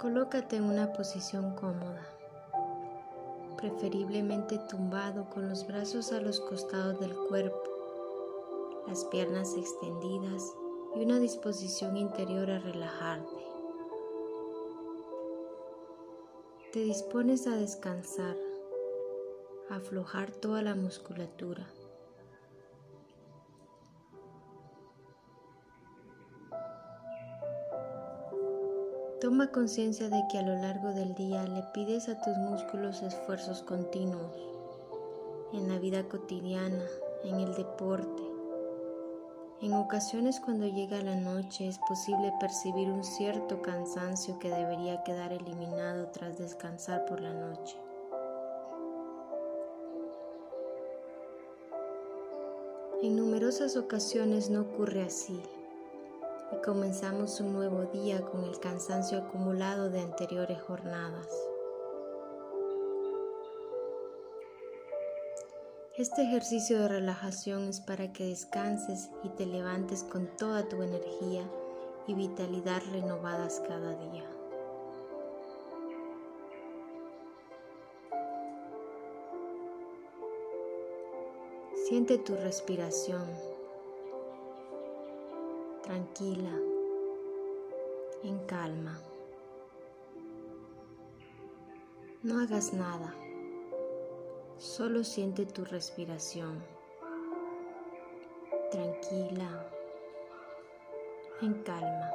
Colócate en una posición cómoda, preferiblemente tumbado con los brazos a los costados del cuerpo, las piernas extendidas y una disposición interior a relajarte. Te dispones a descansar, a aflojar toda la musculatura. Toma conciencia de que a lo largo del día le pides a tus músculos esfuerzos continuos en la vida cotidiana, en el deporte. En ocasiones cuando llega la noche es posible percibir un cierto cansancio que debería quedar eliminado tras descansar por la noche. En numerosas ocasiones no ocurre así y comenzamos un nuevo día con el cansancio acumulado de anteriores jornadas. Este ejercicio de relajación es para que descanses y te levantes con toda tu energía y vitalidad renovadas cada día. Siente tu respiración tranquila, en calma. No hagas nada, solo siente tu respiración, tranquila, en calma.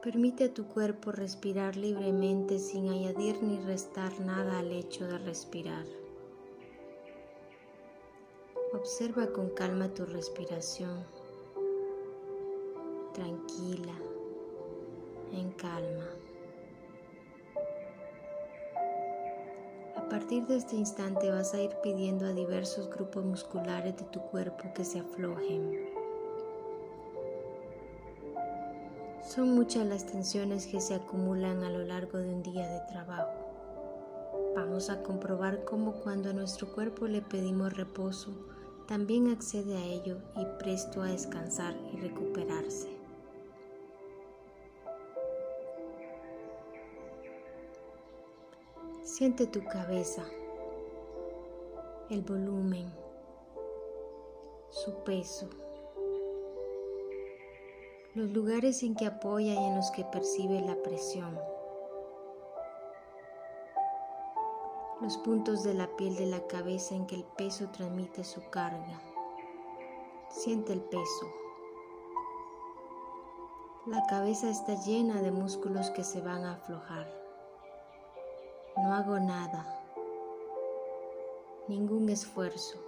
Permite a tu cuerpo respirar libremente sin añadir ni restar nada al hecho de respirar. Observa con calma tu respiración, tranquila, en calma. A partir de este instante vas a ir pidiendo a diversos grupos musculares de tu cuerpo que se aflojen. Son muchas las tensiones que se acumulan a lo largo de un día de trabajo. Vamos a comprobar cómo cuando a nuestro cuerpo le pedimos reposo, también accede a ello y presto a descansar y recuperarse. Siente tu cabeza, el volumen, su peso, los lugares en que apoya y en los que percibe la presión. Los puntos de la piel de la cabeza en que el peso transmite su carga. Siente el peso. La cabeza está llena de músculos que se van a aflojar. No hago nada, ningún esfuerzo.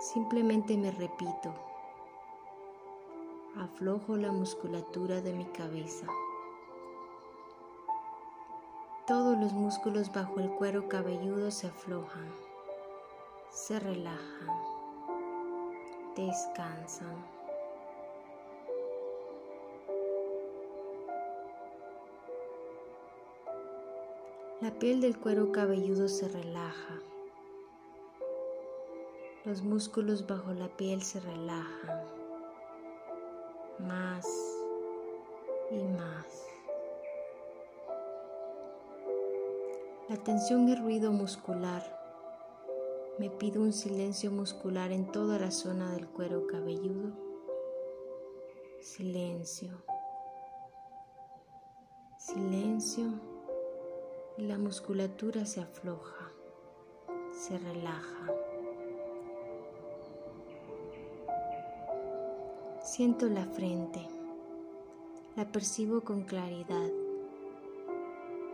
Simplemente me repito. Aflojo la musculatura de mi cabeza. Todos los músculos bajo el cuero cabelludo se aflojan, se relajan, descansan. La piel del cuero cabelludo se relaja. Los músculos bajo la piel se relajan más y más. La tensión y ruido muscular. Me pido un silencio muscular en toda la zona del cuero cabelludo. Silencio. Silencio. La musculatura se afloja, se relaja. Siento la frente. La percibo con claridad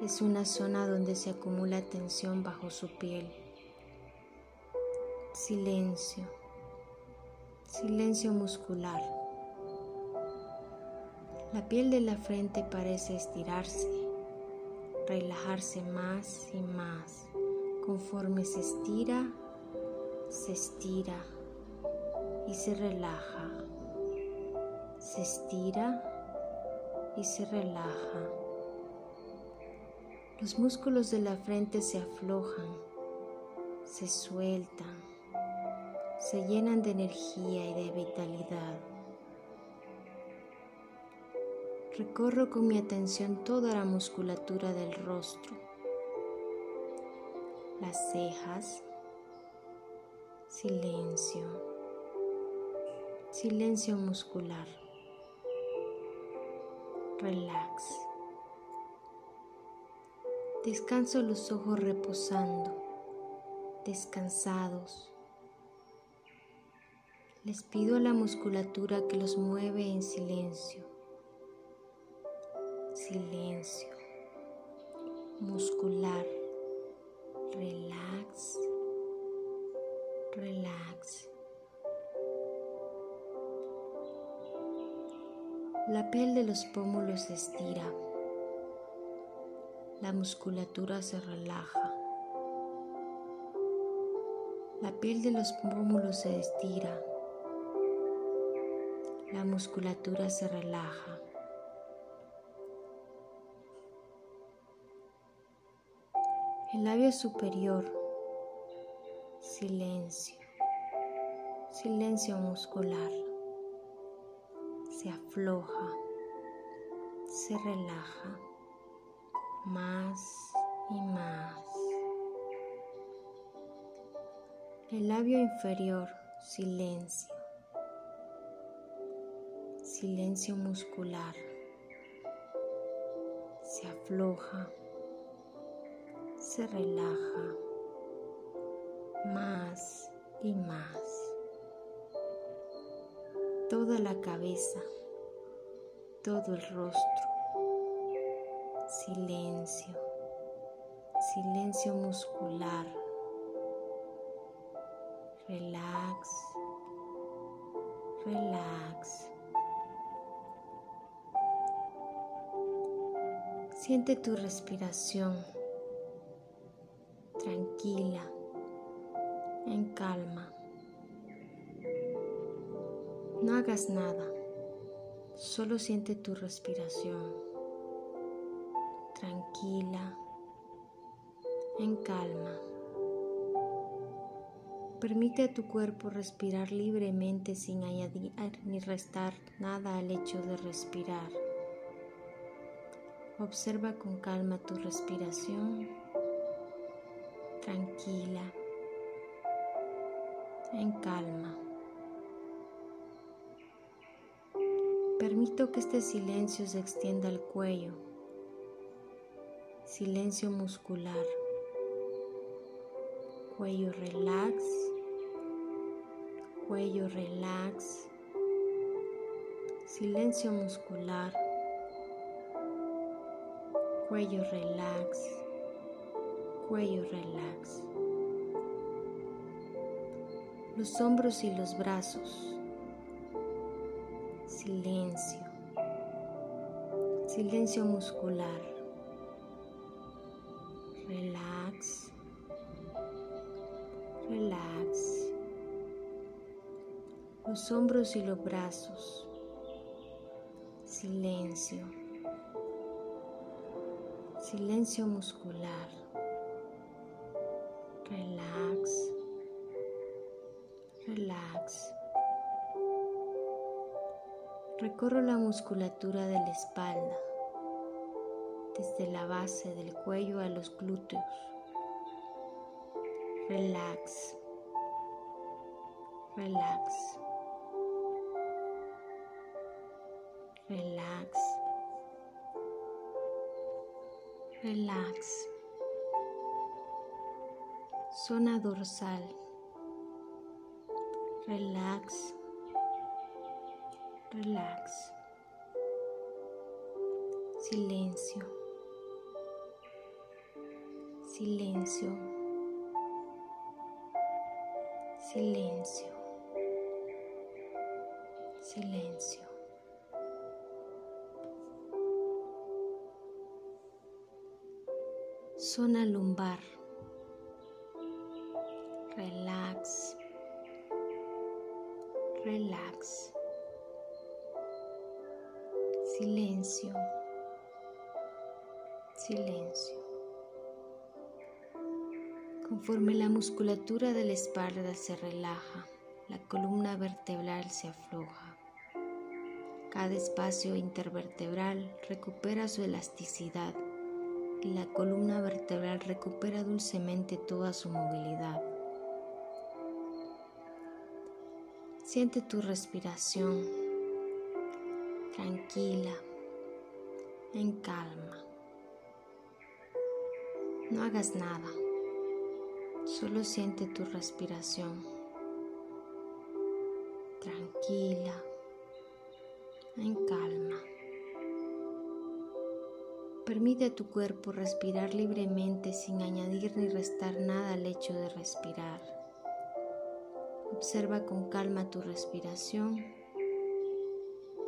es una zona donde se acumula tensión bajo su piel. Silencio, silencio muscular. La piel de la frente parece estirarse, relajarse más y más. Conforme se estira, se estira y se relaja. Se estira y se relaja. Los músculos de la frente se aflojan, se sueltan, se llenan de energía y de vitalidad. Recorro con mi atención toda la musculatura del rostro, las cejas, silencio, silencio muscular, relax. Descanso los ojos reposando, descansados. Les pido a la musculatura que los mueve en silencio silencio muscular. Relax, relax. La piel de los pómulos se estira. La musculatura se relaja. La piel de los pómulos se estira. La musculatura se relaja. El labio superior, silencio, silencio muscular, se afloja, se relaja más y más. El labio inferior, silencio, silencio muscular, se afloja se relaja más y más. Toda la cabeza, todo el rostro. Silencio, silencio muscular. Relax, relax. Siente tu respiración tranquila, en calma. No hagas nada, solo siente tu respiración, tranquila, en calma. Permite a tu cuerpo respirar libremente sin añadir ni restar nada al hecho de respirar. Observa con calma tu respiración tranquila, en calma. Permito que este silencio se extienda al cuello, silencio muscular, cuello relax, cuello relax, silencio muscular, cuello relax. Cuello relax, los hombros y los brazos, silencio, silencio muscular, los hombros y los brazos, silencio, silencio muscular. Relax, relax. Recorro la musculatura de la espalda, desde la base del cuello a los glúteos. Relax, relax, relax, relax zona dorsal. Relax, relax. Silencio, silencio, silencio, silencio. Zona lumbar. Relax, relax, silencio, silencio. Conforme la musculatura de la espalda se relaja, la columna vertebral se afloja. Cada espacio intervertebral recupera su elasticidad la columna vertebral recupera dulcemente toda su movilidad. Siente tu respiración tranquila, en calma. No hagas nada, solo siente tu respiración tranquila, en calma. Permite a tu cuerpo respirar libremente sin añadir ni restar nada al hecho de respirar. Observa con calma tu respiración,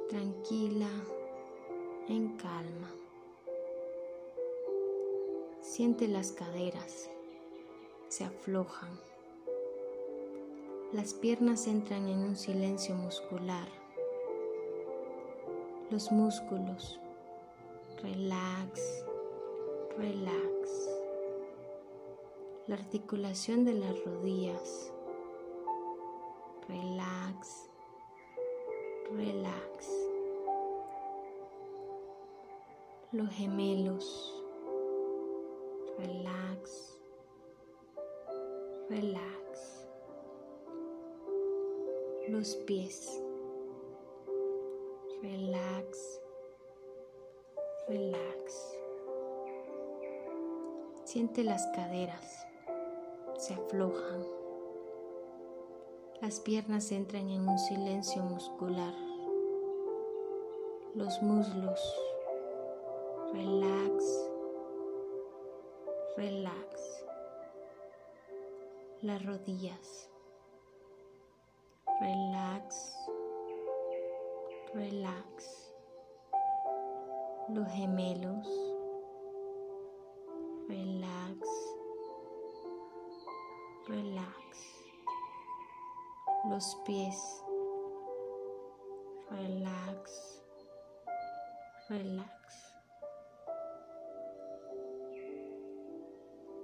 tranquila, en calma. Siente las caderas, se aflojan. Las piernas entran en un silencio muscular. Los músculos relax, relax. La articulación de las rodillas, relax, relax. Los gemelos, relax, relax. Los pies, relax. Siente las caderas, se aflojan. Las piernas entran en un silencio muscular. Los muslos, relax, relax. Las rodillas, relax, relax los gemelos, relax, relax, los pies, relax, relax.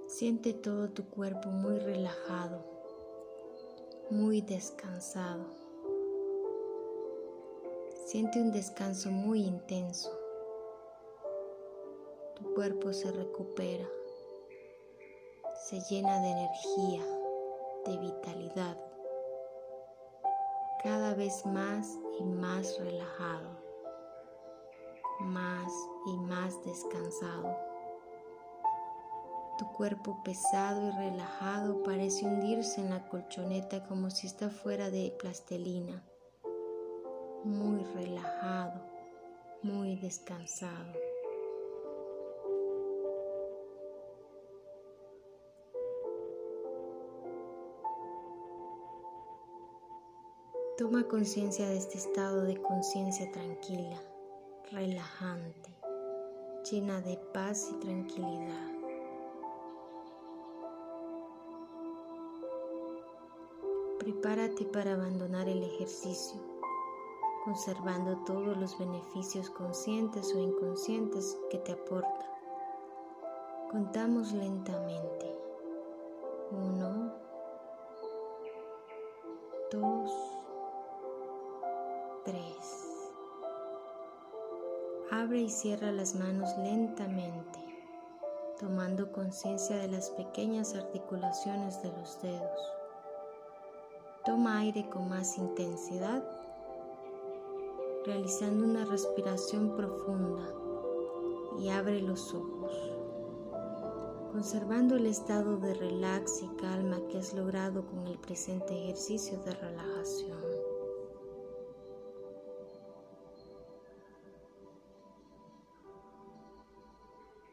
Siente todo tu cuerpo muy relajado, muy descansado. Siente un descanso muy intenso. Cuerpo se recupera, se llena de energía, de vitalidad, cada vez más y más relajado, más y más descansado. Tu cuerpo pesado y relajado parece hundirse en la colchoneta como si está fuera de plastelina, muy relajado, muy descansado. Toma conciencia de este estado de conciencia tranquila, relajante, llena de paz y tranquilidad. Prepárate para abandonar el ejercicio, conservando todos los beneficios conscientes o inconscientes que te aporta. Contamos lentamente. Uno, Y cierra las manos lentamente, tomando conciencia de las pequeñas articulaciones de los dedos. Toma aire con más intensidad, realizando una respiración profunda y abre los ojos, conservando el estado de relax y calma que has logrado con el presente ejercicio de relajación.